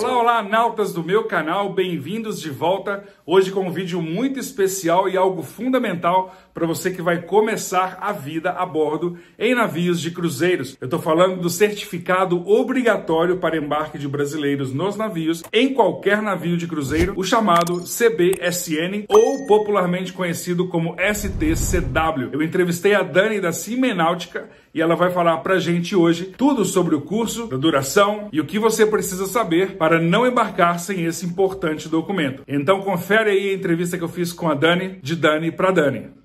Olá, olá, nautas do meu canal, bem-vindos de volta. Hoje com um vídeo muito especial e algo fundamental para você que vai começar a vida a bordo em navios de cruzeiros. Eu estou falando do certificado obrigatório para embarque de brasileiros nos navios, em qualquer navio de cruzeiro, o chamado CBSN ou popularmente conhecido como STCW. Eu entrevistei a Dani da Cimenáutica e ela vai falar pra gente hoje tudo sobre o curso, a duração e o que você precisa saber para não embarcar sem esse importante documento. Então confere aí a entrevista que eu fiz com a Dani, de Dani para Dani.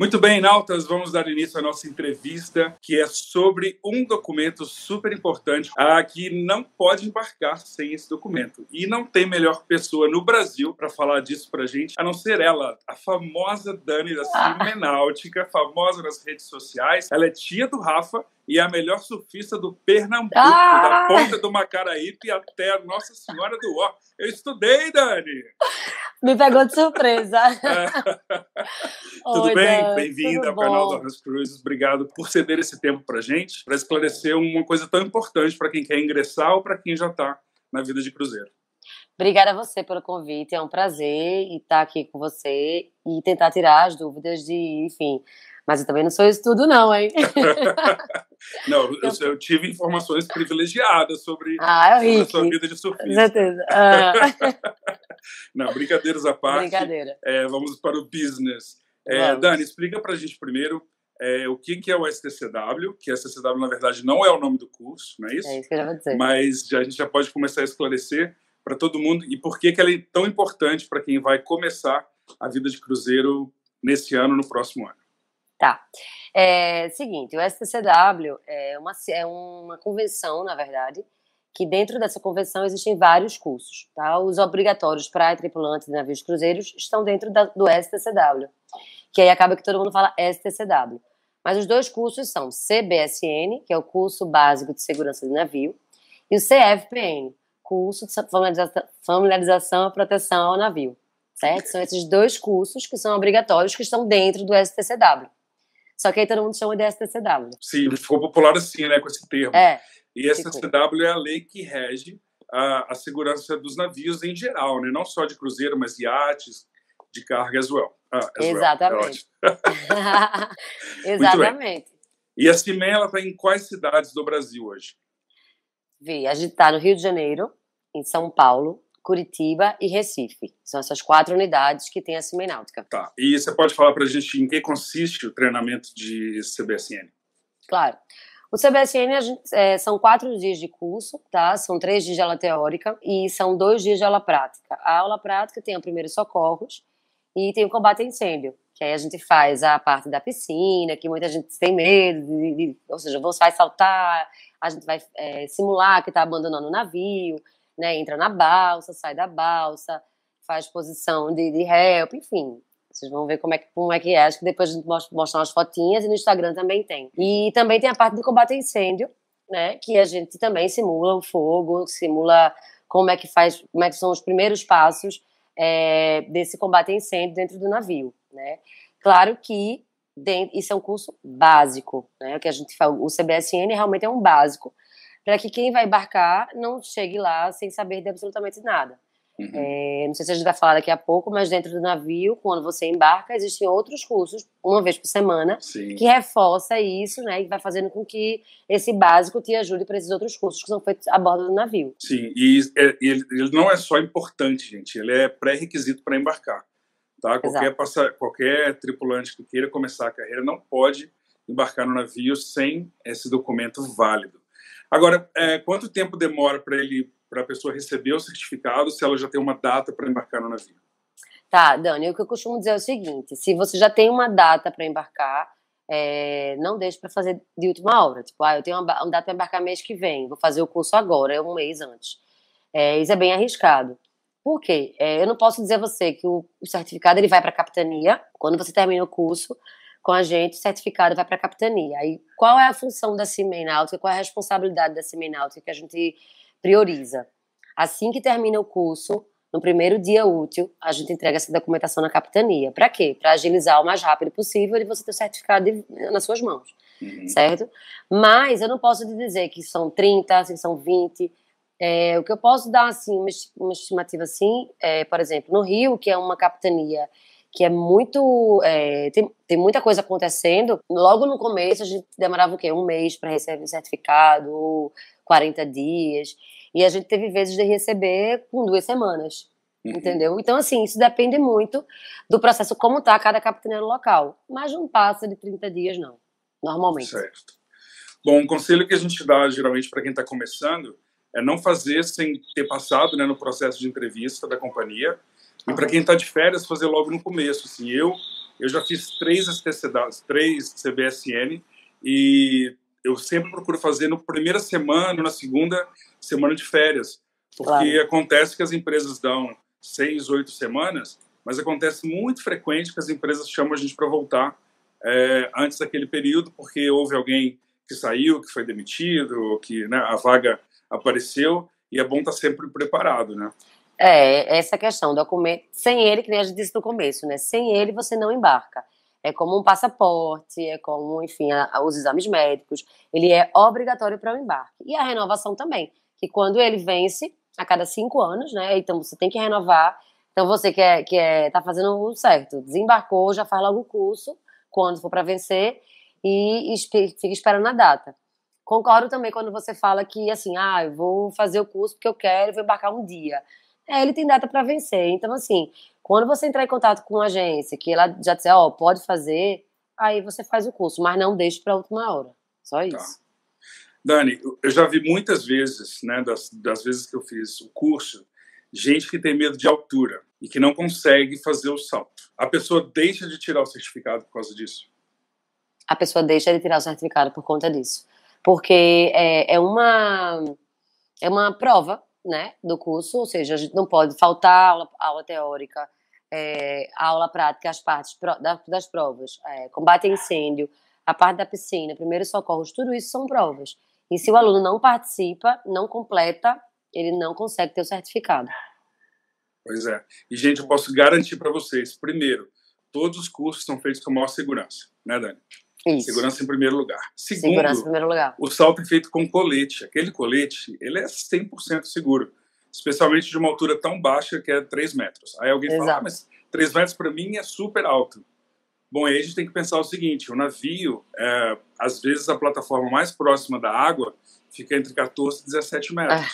Muito bem, Nautas, vamos dar início à nossa entrevista, que é sobre um documento super importante ah, que não pode embarcar sem esse documento. E não tem melhor pessoa no Brasil para falar disso para gente, a não ser ela, a famosa Dani da Cimenáutica, famosa nas redes sociais. Ela é tia do Rafa e é a melhor surfista do Pernambuco, ah! da ponta do Macaraípe até a Nossa Senhora do Ó. Eu estudei, Dani! Me pegou de surpresa. Tudo Oi, bem? Bem-vinda ao bom? canal Donas Cruzes. Obrigado por ceder esse tempo para gente, para esclarecer uma coisa tão importante para quem quer ingressar ou para quem já está na vida de cruzeiro. Obrigada a você pelo convite, é um prazer estar aqui com você e tentar tirar as dúvidas de, enfim, mas eu também não sou isso tudo, não, hein? não, eu, eu, tive informações privilegiadas sobre, ah, sobre a sua vida de surfista. Com certeza. Ah. não, brincadeiras à parte. Brincadeira. É, vamos para o business. É, Dani, explica para a gente primeiro é, o que, que é o STCW, que STCW, na verdade, não é o nome do curso, não é isso? É isso que eu já vou dizer. Mas já, a gente já pode começar a esclarecer para todo mundo e por que, que ela é tão importante para quem vai começar a vida de cruzeiro nesse ano, no próximo ano. Tá. É seguinte, o STCW é uma, é uma convenção, na verdade, que dentro dessa convenção existem vários cursos, tá? Os obrigatórios para tripulantes de navios cruzeiros estão dentro da, do STCW, que aí acaba que todo mundo fala STCW. Mas os dois cursos são CBSN, que é o curso básico de segurança de navio, e o CFPN, curso de familiarização, familiarização e proteção ao navio, certo? São esses dois cursos que são obrigatórios que estão dentro do STCW. Só que aí todo mundo chama de STCW. Sim, ficou popular assim, né, com esse termo. É. E STCW é a lei que rege a, a, segurança dos navios em geral, né? Não só de cruzeiro, mas iates, de carga as well. Ah, as Exatamente. Well. É Exatamente. E a CIMEN, ela está em quais cidades do Brasil hoje? Vi, a gente está no Rio de Janeiro, em São Paulo, Curitiba e Recife. São essas quatro unidades que tem a Cimenáutica. Tá. E você pode falar para a gente em que consiste o treinamento de CBSN? Claro. O CBSN gente, é, são quatro dias de curso, tá? São três dias de aula teórica e são dois dias de aula prática. A aula prática tem o primeiro socorros e tem o combate a incêndio, que aí a gente faz a parte da piscina, que muita gente tem medo, de, de, ou seja, você vai saltar, a gente vai é, simular que está abandonando o navio, né? Entra na balsa, sai da balsa, faz posição de, de help, enfim. Vocês vão ver como é, que, como é que é. Acho que depois a gente mostra, umas fotinhas e no Instagram também tem. E também tem a parte do combate a incêndio, né? Que a gente também simula o fogo, simula como é que faz, como é que são os primeiros passos é, desse combate a incêndio dentro do navio, né? Claro que dentro, isso é um curso básico, né? O que a gente fala, o CBSN realmente é um básico para que quem vai embarcar não chegue lá sem saber de absolutamente nada. Uhum. É, não sei se a gente vai falar daqui a pouco, mas dentro do navio, quando você embarca, existem outros cursos, uma vez por semana, Sim. que reforça isso, né? E vai fazendo com que esse básico te ajude para esses outros cursos que são feitos a bordo do navio. Sim, e é, ele, ele não é só importante, gente, ele é pré-requisito para embarcar. Tá? Qualquer, passa, qualquer tripulante que queira começar a carreira não pode embarcar no navio sem esse documento válido. Agora, é, quanto tempo demora para ele, para a pessoa receber o certificado, se ela já tem uma data para embarcar no navio? Tá, Dani, o que eu costumo dizer é o seguinte: se você já tem uma data para embarcar, é, não deixe para fazer de última hora. Tipo, ah, eu tenho uma, uma data para embarcar mês que vem, vou fazer o curso agora, é um mês antes. É, isso é bem arriscado. Por quê? É, eu não posso dizer a você que o, o certificado ele vai para a capitania quando você termina o curso com a gente, certificado vai para a capitania. Aí, qual é a função da CIMEI Náutica, qual é a responsabilidade da CIMEI Náutica que a gente prioriza? Assim que termina o curso, no primeiro dia útil, a gente entrega essa documentação na capitania. Para quê? Para agilizar o mais rápido possível e você ter o certificado de, nas suas mãos. uhum. certo? Mas eu não posso dizer que são 30, se são 20. É, o que eu posso dar, assim, uma estimativa assim, é, por exemplo, no Rio, que é uma capitania que é muito. É, tem, tem muita coisa acontecendo. Logo no começo, a gente demorava o quê? Um mês para receber o certificado, 40 dias. E a gente teve vezes de receber com duas semanas. Uhum. Entendeu? Então, assim, isso depende muito do processo, como está cada capitania local. Mas não passa de 30 dias, não. Normalmente. Certo. Bom, um conselho que a gente dá geralmente para quem está começando é não fazer sem ter passado né, no processo de entrevista da companhia. E para quem está de férias, fazer logo no começo. Assim, eu, eu já fiz três STCDAs, três CBSN, e eu sempre procuro fazer no primeira semana, na segunda semana de férias. Porque claro. acontece que as empresas dão seis, oito semanas, mas acontece muito frequente que as empresas chamam a gente para voltar é, antes daquele período, porque houve alguém que saiu, que foi demitido, que né, a vaga apareceu, e é bom estar tá sempre preparado, né? É, essa questão, documento, sem ele, que nem a gente disse no começo, né? Sem ele você não embarca. É como um passaporte, é como, enfim, a, a, os exames médicos. Ele é obrigatório para o embarque. E a renovação também, que quando ele vence, a cada cinco anos, né? Então você tem que renovar. Então você que é, que é, tá fazendo o certo, desembarcou, já faz logo o curso, quando for para vencer, e, e fica esperando a data. Concordo também quando você fala que, assim, ah, eu vou fazer o curso porque eu quero, vou embarcar um dia. É, ele tem data para vencer. Então, assim, quando você entrar em contato com uma agência que ela já disser, ó, oh, pode fazer, aí você faz o curso, mas não deixe para a última hora. Só tá. isso. Tá. Dani, eu já vi muitas vezes, né, das, das vezes que eu fiz o curso, gente que tem medo de altura e que não consegue fazer o salto. A pessoa deixa de tirar o certificado por causa disso? A pessoa deixa de tirar o certificado por conta disso. Porque é, é uma, é uma prova né, do curso, ou seja, a gente não pode faltar aula, aula teórica, é, aula prática, as partes pro, da, das provas, é, combate a incêndio, a parte da piscina, primeiros socorros, tudo isso são provas. E se o aluno não participa, não completa, ele não consegue ter o certificado. Pois é. E, gente, eu posso garantir para vocês, primeiro, todos os cursos são feitos com maior segurança, né, Dani? Isso. Segurança em primeiro lugar. Segundo, Segurança em primeiro lugar. o salto é feito com colete. Aquele colete, ele é 100% seguro. Especialmente de uma altura tão baixa que é 3 metros. Aí alguém Exato. fala, ah, mas 3 metros para mim é super alto. Bom, aí a gente tem que pensar o seguinte, o navio, é, às vezes a plataforma mais próxima da água fica entre 14 e 17 metros, ah.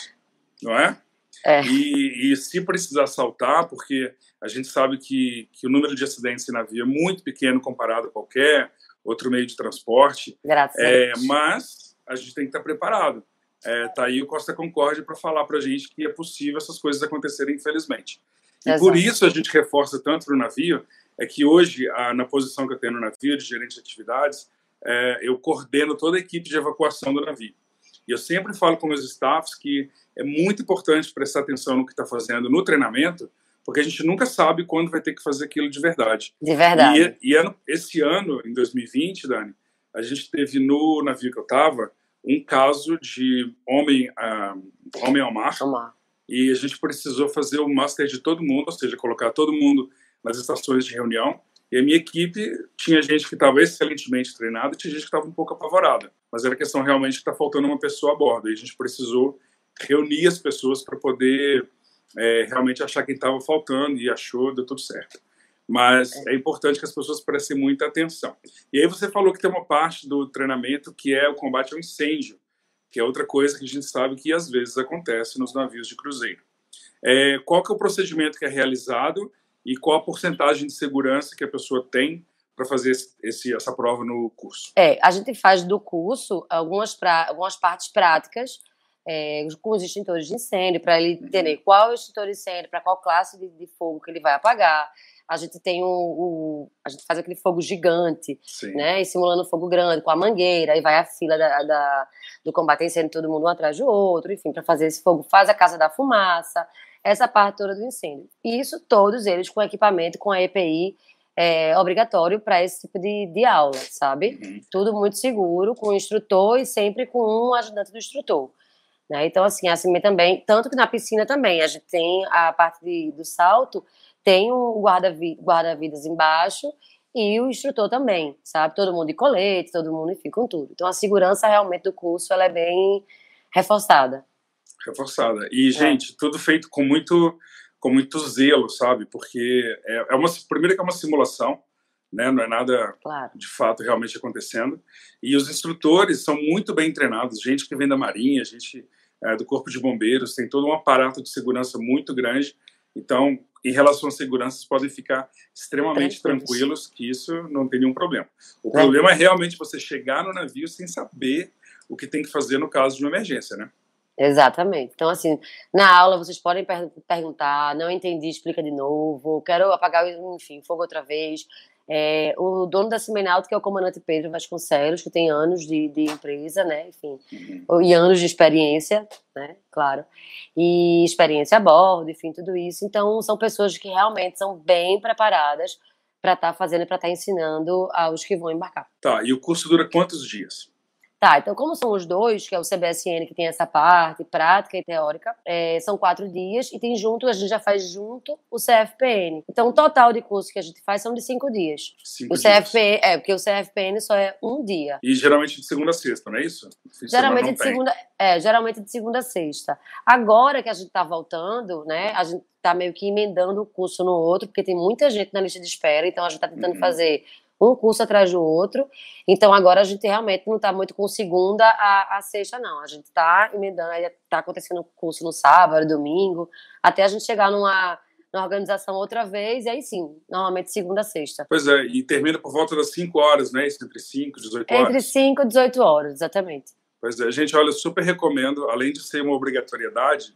não é? É. E, e, se precisar saltar, porque a gente sabe que, que o número de acidentes em navio é muito pequeno comparado a qualquer outro meio de transporte. Graças é, Mas a gente tem que estar preparado. É, tá aí o Costa Concórdia para falar para a gente que é possível essas coisas acontecerem, infelizmente. E Exato. por isso a gente reforça tanto no navio, é que hoje, a, na posição que eu tenho no navio, de gerente de atividades, é, eu coordeno toda a equipe de evacuação do navio. E eu sempre falo com meus staffs que é muito importante prestar atenção no que está fazendo no treinamento, porque a gente nunca sabe quando vai ter que fazer aquilo de verdade. De verdade. E, e esse ano, em 2020, Dani, a gente teve no navio que eu estava um caso de homem, uh, homem ao mar. E a gente precisou fazer o master de todo mundo, ou seja, colocar todo mundo nas estações de reunião. E a minha equipe tinha gente que estava excelentemente treinada e tinha gente que estava um pouco apavorada. Mas era questão realmente que está faltando uma pessoa a bordo. E a gente precisou reunir as pessoas para poder é, realmente achar quem estava faltando e achou, deu tudo certo. Mas é. é importante que as pessoas prestem muita atenção. E aí você falou que tem uma parte do treinamento que é o combate ao incêndio, que é outra coisa que a gente sabe que às vezes acontece nos navios de cruzeiro. É, qual que é o procedimento que é realizado e qual a porcentagem de segurança que a pessoa tem para fazer esse, essa prova no curso? É, a gente faz do curso algumas, pra, algumas partes práticas é, com os extintores de incêndio, para ele entender qual é o extintor de incêndio, para qual classe de, de, fogo que ele vai apagar. A gente tem o, o a gente faz aquele fogo gigante, Sim. né, e simulando fogo grande com a mangueira, aí vai a fila da, da, do combate a incêndio, todo mundo um atrás do outro, enfim, para fazer esse fogo, faz a casa da fumaça, essa parte toda do incêndio. E isso todos eles com equipamento, com a EPI é, obrigatório para esse tipo de, de aula, sabe? Uhum. Tudo muito seguro, com o instrutor e sempre com um ajudante do instrutor. Né? Então, assim, assim também, tanto que na piscina também, a gente tem a parte de, do salto, tem um guarda-vidas guarda embaixo e o instrutor também, sabe? Todo mundo de colete, todo mundo, enfim, com tudo. Então a segurança realmente do curso ela é bem reforçada. Reforçada. E, é. gente, é. tudo feito com muito, com muito zelo, sabe? Porque é, é uma, primeiro que é uma simulação, né? Não é nada claro. de fato realmente acontecendo. E os instrutores são muito bem treinados, gente que vem da Marinha, gente é, do Corpo de Bombeiros, tem todo um aparato de segurança muito grande. Então, em relação à segurança, vocês podem ficar extremamente tranquilos que isso não tem nenhum problema. O é. problema é realmente você chegar no navio sem saber o que tem que fazer no caso de uma emergência, né? Exatamente. Então, assim, na aula vocês podem per perguntar, não entendi, explica de novo, quero apagar, enfim, fogo outra vez. É, o dono da Cimenauta, que é o comandante Pedro Vasconcelos, que tem anos de, de empresa, né, enfim, uhum. e anos de experiência, né, claro, e experiência a bordo, enfim, tudo isso. Então, são pessoas que realmente são bem preparadas para estar tá fazendo e para estar tá ensinando aos que vão embarcar. Tá, e o curso dura quantos dias? Tá, então como são os dois, que é o CBSN que tem essa parte prática e teórica, é, são quatro dias e tem junto, a gente já faz junto o CFPN. Então o total de curso que a gente faz são de cinco dias. Cinco o CFPN, é, porque o CFPN só é um dia. E geralmente de segunda a sexta, não é isso? geralmente de segunda, é, geralmente de segunda a sexta. Agora que a gente tá voltando, né, a gente tá meio que emendando o curso no outro, porque tem muita gente na lista de espera, então a gente tá tentando uhum. fazer um curso atrás do outro. Então agora a gente realmente não está muito com segunda a, a sexta, não. A gente está emendando, está acontecendo curso no sábado, domingo, até a gente chegar numa, numa organização outra vez, e aí sim, normalmente segunda a sexta. Pois é, e termina por volta das 5 horas, né? Entre 5 e 18 horas. Entre 5 e 18 horas, exatamente. Pois é, gente, olha, super recomendo, além de ser uma obrigatoriedade,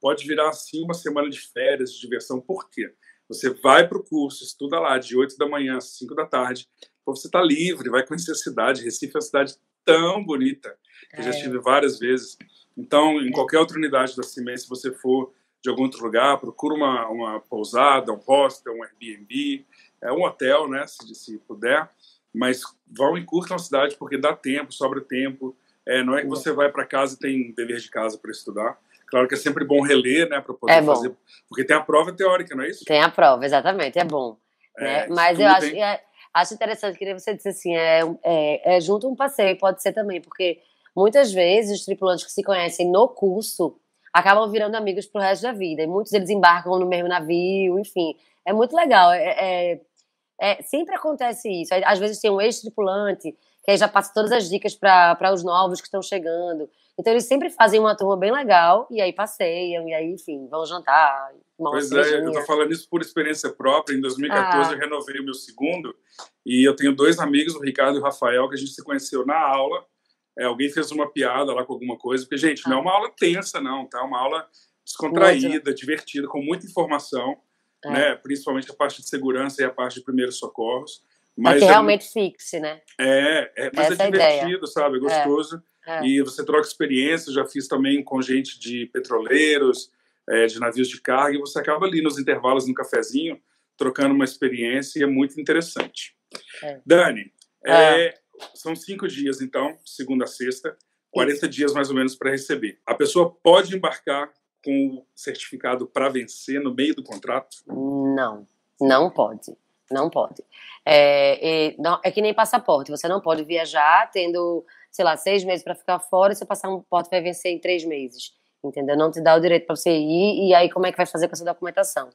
pode virar assim uma semana de férias, de diversão. Por quê? Você vai para o curso, estuda lá de 8 da manhã às 5 da tarde. Você está livre, vai conhecer a cidade. Recife é uma cidade tão bonita, que é. já estive várias vezes. Então, em qualquer outra unidade da CIMEI, se você for de algum outro lugar, procura uma, uma pousada, um hostel, um Airbnb, é um hotel, né, se, se puder. Mas vão e curtam a cidade porque dá tempo, sobra tempo. É, não é que você vai para casa e tem dever de casa para estudar. Claro que é sempre bom reler, né, para poder é fazer, porque tem a prova teórica, não é isso? Tem a prova, exatamente, é bom. É, né? Mas eu acho, é, acho interessante, queria você dizer assim, é, é, é junto um passeio, pode ser também, porque muitas vezes os tripulantes que se conhecem no curso acabam virando amigos pro resto da vida, e muitos deles embarcam no mesmo navio, enfim, é muito legal, é, é, é sempre acontece isso, às vezes tem um ex-tripulante que aí já passa todas as dicas para os novos que estão chegando. Então eles sempre fazem uma turma bem legal e aí passeiam e aí, enfim, vão jantar. Pois é, eu tô falando isso por experiência própria. Em 2014 ah. eu renovei o meu segundo e eu tenho dois amigos, o Ricardo e o Rafael, que a gente se conheceu na aula. É, alguém fez uma piada lá com alguma coisa, porque, gente, ah. não é ah. uma aula tensa, não, tá? É uma aula descontraída, Muito. divertida, com muita informação, é. né? Principalmente a parte de segurança e a parte de primeiros socorros. Mas é que é realmente fixe, né? É, é mas é Essa é divertido, sabe? É gostoso. É. E você troca experiências, já fiz também com gente de petroleiros, é, de navios de carga, e você acaba ali nos intervalos no cafezinho, trocando uma experiência, e é muito interessante. É. Dani, é, é. são cinco dias, então, segunda a sexta, 40 Isso. dias mais ou menos para receber. A pessoa pode embarcar com o certificado para vencer no meio do contrato? Não, não pode. Não pode. É, não, é que nem passaporte. Você não pode viajar tendo sei lá, seis meses para ficar fora e seu passaporte vai vencer em três meses. Entendeu? Não te dá o direito para você ir e aí como é que vai fazer com essa documentação?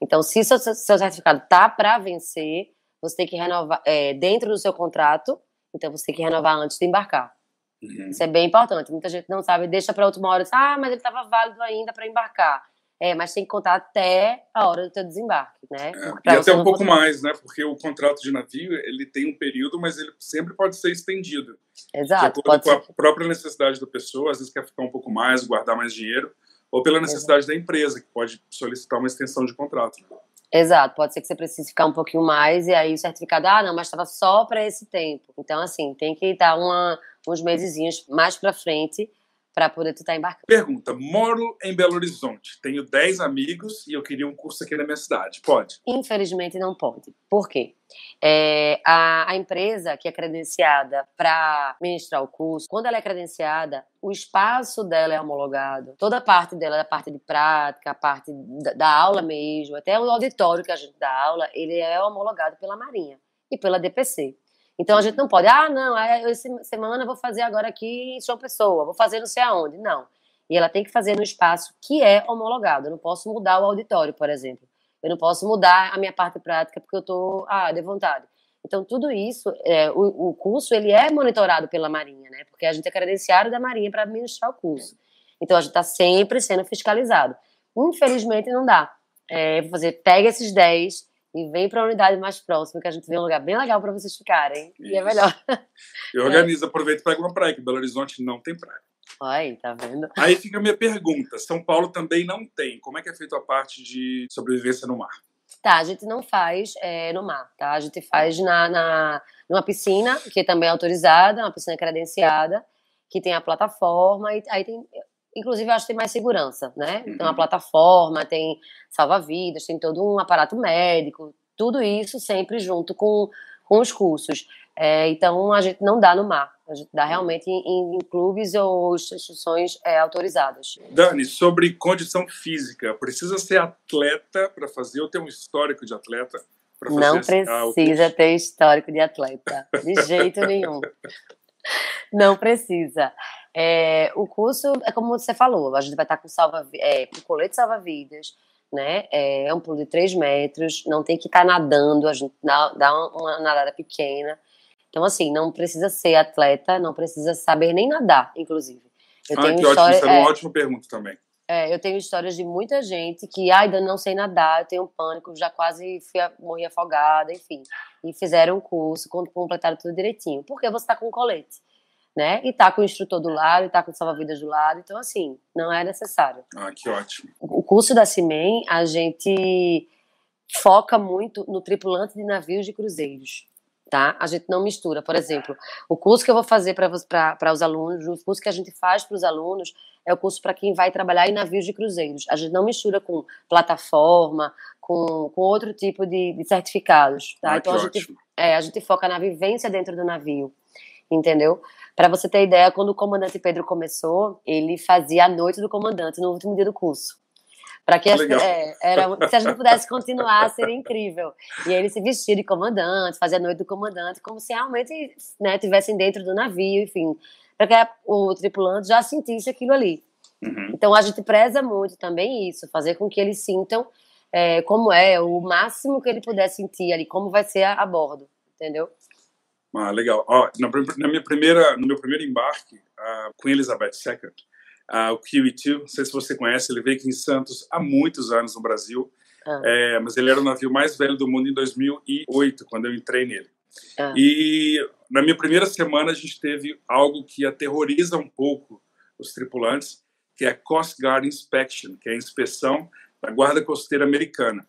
Então, se seu, seu certificado tá para vencer, você tem que renovar é, dentro do seu contrato, então você tem que renovar antes de embarcar. Uhum. Isso é bem importante. Muita gente não sabe, deixa para última hora, diz, ah, mas ele estava válido ainda para embarcar. É, mas tem que contar até a hora do teu desembarque, né? É, e até um pouco mais, né? Porque o contrato de navio, ele tem um período, mas ele sempre pode ser estendido. Exato. De acordo com a própria necessidade da pessoa, às vezes quer ficar um pouco mais, guardar mais dinheiro, ou pela necessidade Exato. da empresa, que pode solicitar uma extensão de contrato. Exato, pode ser que você precise ficar um pouquinho mais e aí o certificado, ah, não, mas estava só para esse tempo. Então, assim, tem que dar uma, uns mesezinhos mais para frente para poder tu estar tá embarcando. Pergunta: moro em Belo Horizonte, tenho 10 amigos e eu queria um curso aqui na minha cidade. Pode? Infelizmente não pode. Por quê? É, a, a, empresa que é credenciada para ministrar o curso, quando ela é credenciada, o espaço dela é homologado, toda a parte dela, a parte de prática, a parte da, da aula mesmo, até o auditório que a gente dá aula, ele é homologado pela Marinha. e pela DPC. Então a gente não pode, ah, não, essa semana vou fazer agora aqui em João Pessoa, vou fazer não sei aonde. Não. E ela tem que fazer no espaço que é homologado. Eu não posso mudar o auditório, por exemplo. Eu não posso mudar a minha parte prática porque eu estou, ah, de vontade. Então, tudo isso, é, o, o, curso, ele é monitorado pela Marinha, né? Porque a gente é credenciário da Marinha para administrar o curso. Então, a gente está sempre sendo fiscalizado. Infelizmente, não dá. É, vou fazer, pega esses 10 e vem para a unidade mais próxima, que a gente vê um lugar bem legal para vocês ficarem. Isso. E é melhor. Eu organizo, aproveito e pego uma praia, que Belo Horizonte não tem praia. Aí, tá vendo? Aí fica a minha pergunta. São Paulo também não tem. Como é que é feita a parte de sobrevivência no mar? Tá, a gente não faz é, no mar, tá? A gente faz na, na, numa piscina, que também é autorizada, uma piscina credenciada, que tem a plataforma, e aí tem. Inclusive, eu acho que tem mais segurança, né? Tem uma uhum. plataforma, tem salva-vidas, tem todo um aparato médico, tudo isso sempre junto com, com os cursos. É, então, a gente não dá no mar, a gente dá realmente em, em clubes ou instituições é, autorizadas. Dani, sobre condição física, precisa ser atleta para fazer ou ter um histórico de atleta? Não precisa ter histórico de atleta, de jeito nenhum. Não precisa. É, o curso é como você falou, a gente vai estar com, salva, é, com colete salva-vidas, né? É, é um pulo de 3 metros, não tem que estar nadando, a gente dá, dá uma, nadada pequena. Então, assim, não precisa ser atleta, não precisa saber nem nadar, inclusive. Eu ah, tenho que história, ótimo, isso é, uma ótima pergunta também. É, eu tenho histórias de muita gente que, ai, ainda não sei nadar, eu tenho pânico, já quase fui, morri afogada, enfim. E fizeram um curso, completaram tudo direitinho. Porque você está com colete, né? E tá com o instrutor do lado, e tá com o salva-vidas do lado, então, assim, não é necessário. Ah, que ótimo. O curso da CIMEN, a gente foca muito no tripulante de navios de cruzeiros tá? A gente não mistura. Por exemplo, o curso que eu vou fazer para os alunos, o curso que a gente faz para os alunos é o curso para quem vai trabalhar em navios de cruzeiros. A gente não mistura com plataforma, com, com outro tipo de, de certificados, tá? Ah, então a gente, é, a gente foca na vivência dentro do navio, entendeu? Para você ter ideia, quando o comandante Pedro começou, ele fazia a noite do comandante no último dia do curso. Para que as, é, era, se a gente pudesse continuar, seria incrível. E ele se vestia de comandante, fazia a noite do comandante, como se realmente né, tivessem dentro do navio, enfim, para que o tripulante já sentisse aquilo ali. Uhum. Então a gente preza muito também isso, fazer com que eles sintam é, como é, o máximo que ele puder sentir ali, como vai ser a, a bordo, entendeu? Ah, legal. Ó, na, na, minha primeira, no meu primeiro embarque, a Queen Elizabeth II, uh, o Kiwi-2, não sei se você conhece, ele veio aqui em Santos há muitos anos no Brasil, ah. é, mas ele era o navio mais velho do mundo em 2008, quando eu entrei nele. Ah. E na minha primeira semana a gente teve algo que aterroriza um pouco os tripulantes, que é a Coast Guard Inspection, que é a inspeção da Guarda Costeira Americana,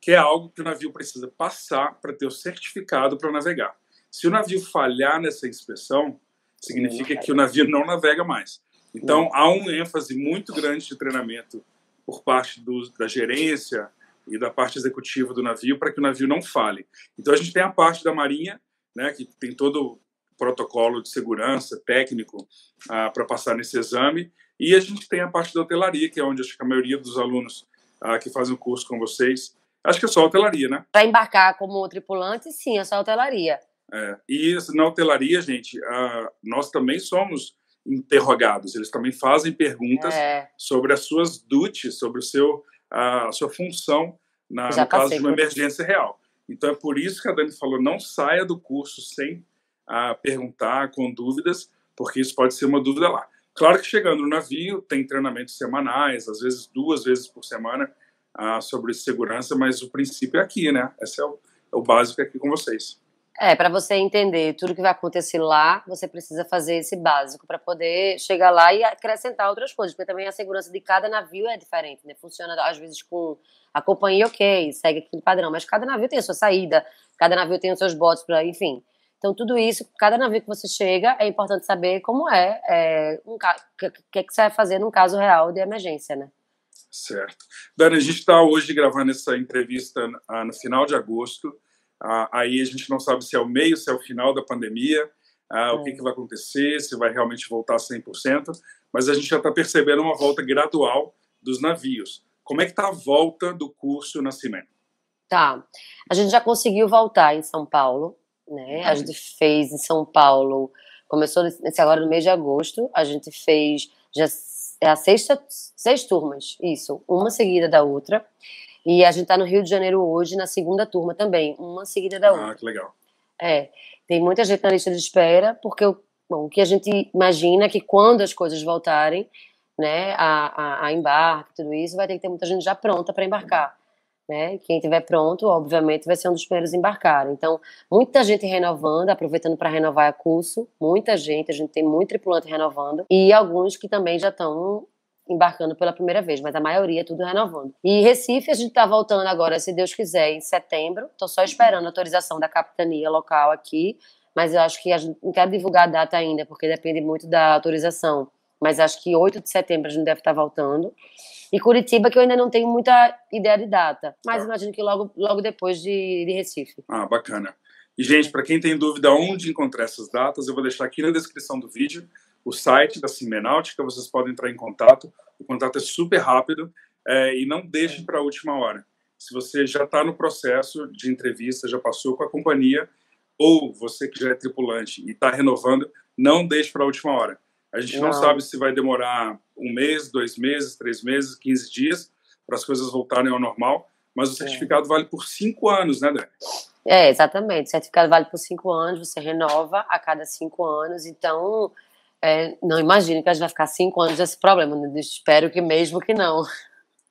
que é algo que o navio precisa passar para ter o certificado para navegar. Se o navio falhar nessa inspeção, significa que o navio não navega mais. Então, há um ênfase muito grande de treinamento por parte do, da gerência e da parte executiva do navio para que o navio não fale. Então, a gente tem a parte da Marinha, né, que tem todo o protocolo de segurança técnico ah, para passar nesse exame, e a gente tem a parte da hotelaria, que é onde acho que a maioria dos alunos ah, que fazem o curso com vocês, acho que é só hotelaria, né? Para embarcar como tripulante, sim, é só hotelaria. É, e na hotelaria, gente, ah, nós também somos interrogados, eles também fazem perguntas é. sobre as suas duties, sobre o seu, a, sua função na, no caso de uma emergência real. Então é por isso que a Dani falou, não saia do curso sem a, perguntar, com dúvidas, porque isso pode ser uma dúvida lá. Claro que chegando no navio tem treinamentos semanais, às vezes duas vezes por semana, sobre segurança, mas o princípio é aqui, né? Esse é o, é o básico aqui com vocês. É, para você entender tudo que vai acontecer lá, você precisa fazer esse básico para poder chegar lá e acrescentar outras coisas, porque também a segurança de cada navio é diferente, né? Funciona às vezes com a companhia, ok, segue aquele padrão, mas cada navio tem a sua saída, cada navio tem os seus botes, para, enfim. Então, tudo isso, cada navio que você chega, é importante saber como é, é um, o que, que, você vai fazer num caso real de emergência, né? Certo. Dani, a gente está hoje gravando essa entrevista ah, no final de agosto. Ah, aí a gente não sabe se é o meio, se é o final da pandemia, é. o que, é. que, vai acontecer, se vai realmente voltar 100%, mas a gente já está percebendo uma volta gradual dos navios. Como é que está a volta do curso Nascimento? Tá. A gente já conseguiu voltar em São Paulo, né? A gente fez em São Paulo, começou nesse, agora no mês de agosto, a gente fez já é a sexta, seis turmas, isso, uma seguida da outra. E a gente está no Rio de Janeiro hoje, na segunda turma também, uma seguida da ah, outra. Ah, que legal. É, tem muita gente na lista de espera, porque bom, o que a gente imagina é que quando as coisas voltarem, né, a, a, a embarque, tudo isso, vai ter que ter muita gente já pronta para embarcar. Né? Quem estiver pronto, obviamente, vai ser um dos primeiros a embarcar. Então, muita gente renovando, aproveitando para renovar o curso, muita gente, a gente tem muito tripulante renovando, e alguns que também já estão embarcando pela primeira vez, mas a maioria é tudo renovando. E Recife a gente está voltando agora, se Deus quiser, em setembro. Estou só esperando a autorização da capitania local aqui, mas eu acho que a gente não quero divulgar a data ainda, porque depende muito da autorização. Mas acho que 8 de setembro a gente deve estar tá voltando. E Curitiba, que eu ainda não tenho muita ideia de data, mas tá. imagino que logo, logo depois de, de Recife. Ah, bacana. E, gente, para quem tem dúvida onde encontrar essas datas, eu vou deixar aqui na descrição do vídeo o site da Cimenáutica, vocês podem entrar em contato. O contato é super rápido é, e não deixem para a última hora. Se você já está no processo de entrevista, já passou com a companhia, ou você que já é tripulante e está renovando, não deixe para a última hora. A gente não. não. sabe se vai demorar um mês, dois meses, três meses, 15 dias para as coisas voltarem ao normal, mas o certificado é. vale por cinco anos, né, Dani? É, exatamente. O certificado vale por cinco anos, você renova a cada cinco anos, então é, não imagino que a gente vai ficar cinco anos nesse problema. Né? Espero que mesmo que não.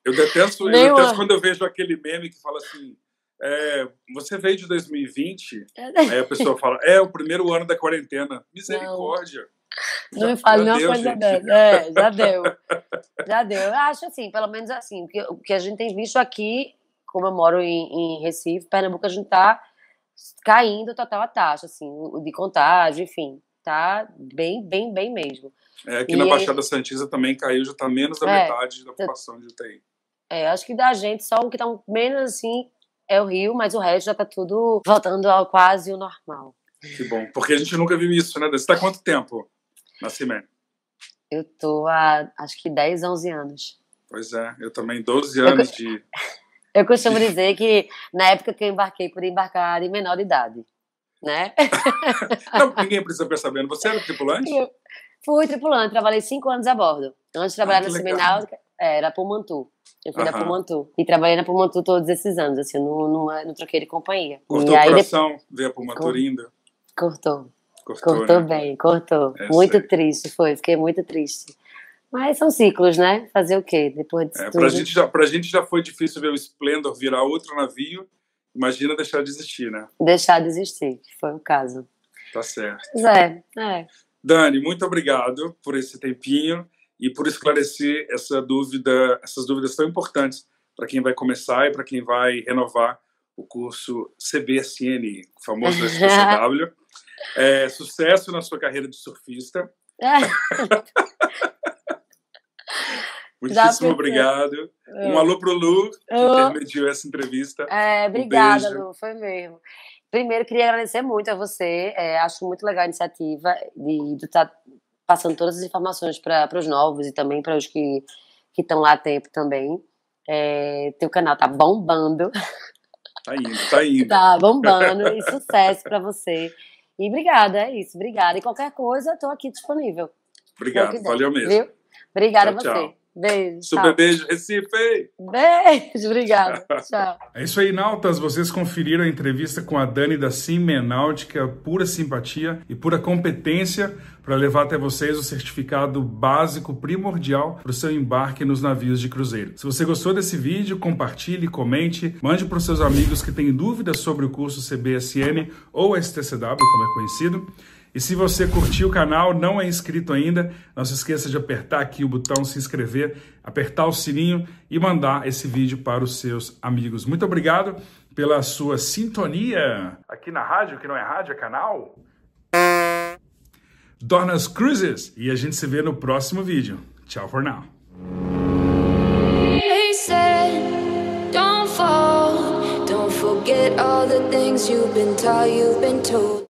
Eu detesto, eu detesto quando eu vejo aquele meme que fala assim. É, você veio de 2020, é. aí a pessoa fala, é o primeiro ano da quarentena. Misericórdia. Não, me fale nenhuma coisa dessa. É, já deu. Já deu. Eu acho assim, pelo menos assim, o que a gente tem visto aqui, como eu moro em, em Recife, Pernambuco, a gente tá caindo total a taxa, assim, de contágio, enfim tá bem, bem, bem mesmo. É, aqui e na Baixada Santista também caiu, já tá menos da é, metade da ocupação de UTI. É, acho que da gente, só o que tá menos assim é o Rio, mas o resto já tá tudo voltando ao quase o normal. Que bom, porque a gente nunca viu isso, né? Você tá há quanto tempo na CIMEN? Eu tô há, acho que 10, 11 anos. Pois é, eu também 12 anos eu, de... Eu costumo dizer que na época que eu embarquei, por embarcar em menor de idade né? Não, ninguém precisa ficar sabendo. Você era tripulante? Eu fui tripulante, trabalhei cinco anos a bordo. Antes de trabalhar ah, na Semináutica, é, era Pumantu. Eu fui da Pumantu. E trabalhei na Pumantu todos esses anos, assim, não, não, não troquei de companhia. Cortou e o coração depois... ver a Pumantu? Cortou. Cortou, cortou né? bem, cortou. É, muito triste foi, fiquei muito triste. Mas são ciclos, né? Fazer o quê? Depois disso é, tudo. Pra gente, já, pra gente já foi difícil ver o Splendor virar outro navio Imagina deixar de existir, né? Deixar de existir, que foi o caso. Tá certo. É, é. Dani, muito obrigado por esse tempinho e por esclarecer essa dúvida, essas dúvidas tão importantes para quem vai começar e para quem vai renovar o curso CBSN, famoso SPCW. é, sucesso na sua carreira de surfista. Muitíssimo obrigado. Um alô pro Lu, que intermediou essa entrevista. É, obrigada, um Lu, foi mesmo. Primeiro, queria agradecer muito a você. É, acho muito legal a iniciativa de estar tá passando todas as informações para os novos e também para os que estão lá há tempo também. É, teu canal tá bombando. Tá indo, tá indo. tá bombando e sucesso para você. E obrigada, é isso, obrigada. E qualquer coisa, estou aqui disponível. Obrigado, valeu mesmo. Viu? Obrigada tchau, a você. Tchau. Beijo. Super tchau. beijo, Recife. Beijo, obrigada. tchau. É isso aí, Nautas. Vocês conferiram a entrevista com a Dani da Simenáutica, pura simpatia e pura competência para levar até vocês o certificado básico primordial para o seu embarque nos navios de cruzeiro. Se você gostou desse vídeo, compartilhe, comente, mande para os seus amigos que têm dúvidas sobre o curso CBSN ou STCW, como é conhecido. E se você curtiu o canal, não é inscrito ainda, não se esqueça de apertar aqui o botão se inscrever, apertar o sininho e mandar esse vídeo para os seus amigos. Muito obrigado pela sua sintonia aqui na rádio, que não é rádio, é canal. Dornas Cruises e a gente se vê no próximo vídeo. Tchau for now. Forget all the things you've been taught, you've been told.